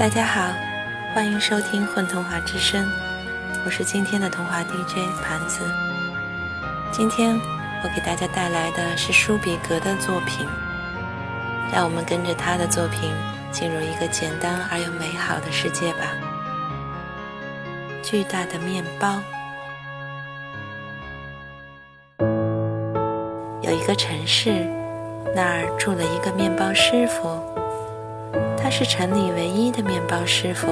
大家好，欢迎收听《混童话之声》，我是今天的童话 DJ 盘子。今天我给大家带来的是舒比格的作品，让我们跟着他的作品进入一个简单而又美好的世界吧。巨大的面包，有一个城市，那儿住了一个面包师傅。是城里唯一的面包师傅。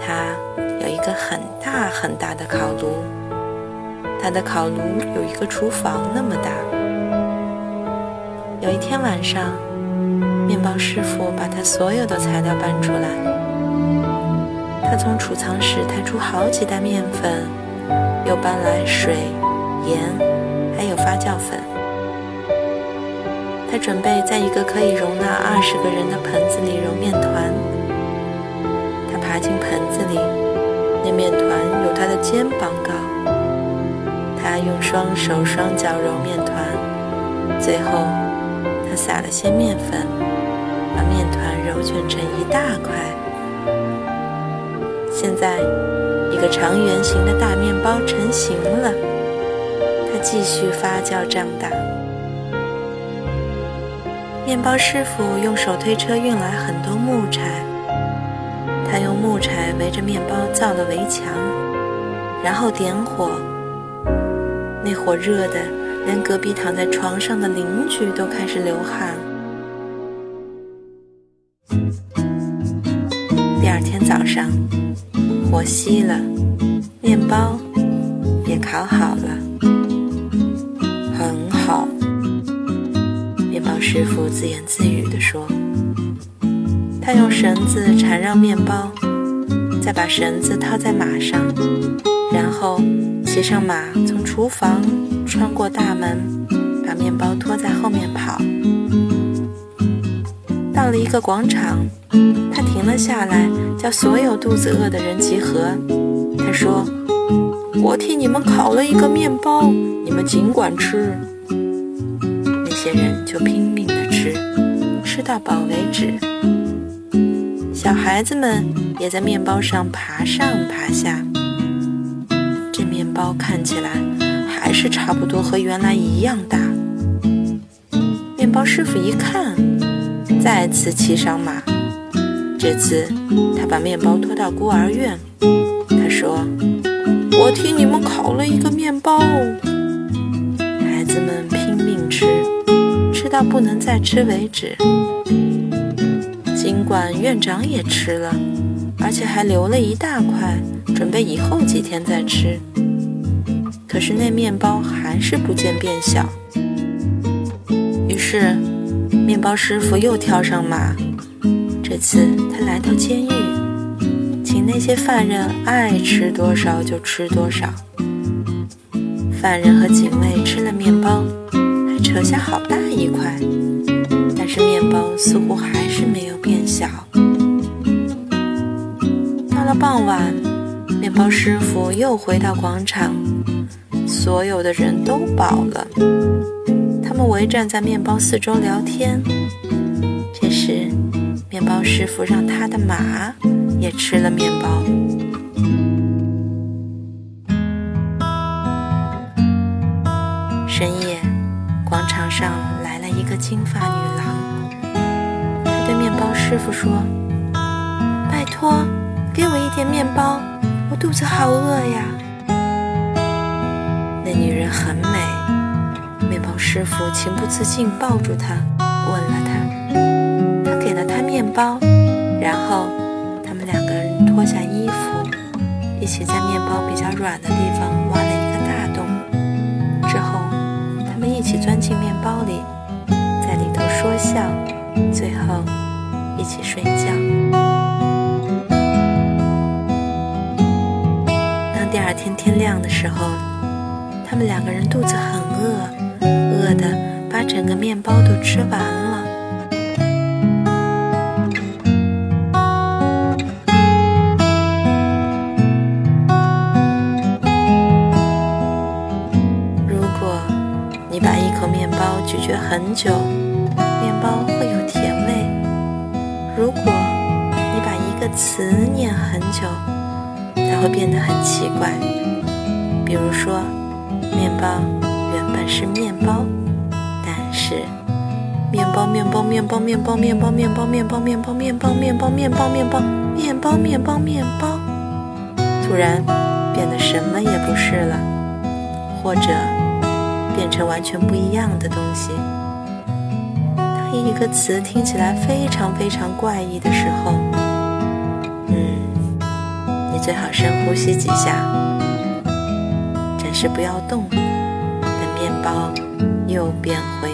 他有一个很大很大的烤炉，他的烤炉有一个厨房那么大。有一天晚上，面包师傅把他所有的材料搬出来。他从储藏室抬出好几袋面粉，又搬来水、盐，还有发酵粉。他准备在一个可以容纳二十个人的盆子里揉面团。他爬进盆子里，那面团有他的肩膀高。他用双手双脚揉面团，最后他撒了些面粉，把面团揉卷成一大块。现在，一个长圆形的大面包成型了。它继续发酵长大。面包师傅用手推车运来很多木柴，他用木柴围着面包造了围墙，然后点火。那火热的，连隔壁躺在床上的邻居都开始流汗。第二天早上，火熄了，面包也烤好了。师傅自言自语地说：“他用绳子缠绕面包，再把绳子套在马上，然后骑上马，从厨房穿过大门，把面包拖在后面跑。到了一个广场，他停了下来，叫所有肚子饿的人集合。他说：‘我替你们烤了一个面包，你们尽管吃。’那些人就拼命的。”吃吃到饱为止。小孩子们也在面包上爬上爬下。这面包看起来还是差不多和原来一样大。面包师傅一看，再次骑上马。这次他把面包拖到孤儿院。他说：“我替你们烤了一个面包。”孩子们。不能再吃为止。尽管院长也吃了，而且还留了一大块，准备以后几天再吃。可是那面包还是不见变小。于是，面包师傅又跳上马。这次他来到监狱，请那些犯人爱吃多少就吃多少。犯人和警卫吃了面包。扯下好大一块，但是面包似乎还是没有变小。到了傍晚，面包师傅又回到广场，所有的人都饱了，他们围站在面包四周聊天。这时，面包师傅让他的马也吃了面包。深夜。一个金发女郎，她对面包师傅说：“拜托，给我一点面包，我肚子好饿呀。”那女人很美，面包师傅情不自禁抱住她，吻了她。他给了她面包，然后他们两个人脱下衣服，一起在面包比较软的地方挖了一个大洞。之后，他们一起钻进面包里，说笑，最后一起睡觉。当第二天天亮的时候，他们两个人肚子很饿，饿的把整个面包都吃完了。如果你把一口面包咀嚼很久，面包会有甜味。如果你把一个词念很久，它会变得很奇怪。比如说，面包原本是面包，但是面包面包面包面包面包面包面包面包面包面包面包面包面包面包面包，突然变得什么也不是了，或者变成完全不一样的东西。当一个词听起来非常非常怪异的时候，嗯，你最好深呼吸几下。暂时不要动，等面包又变回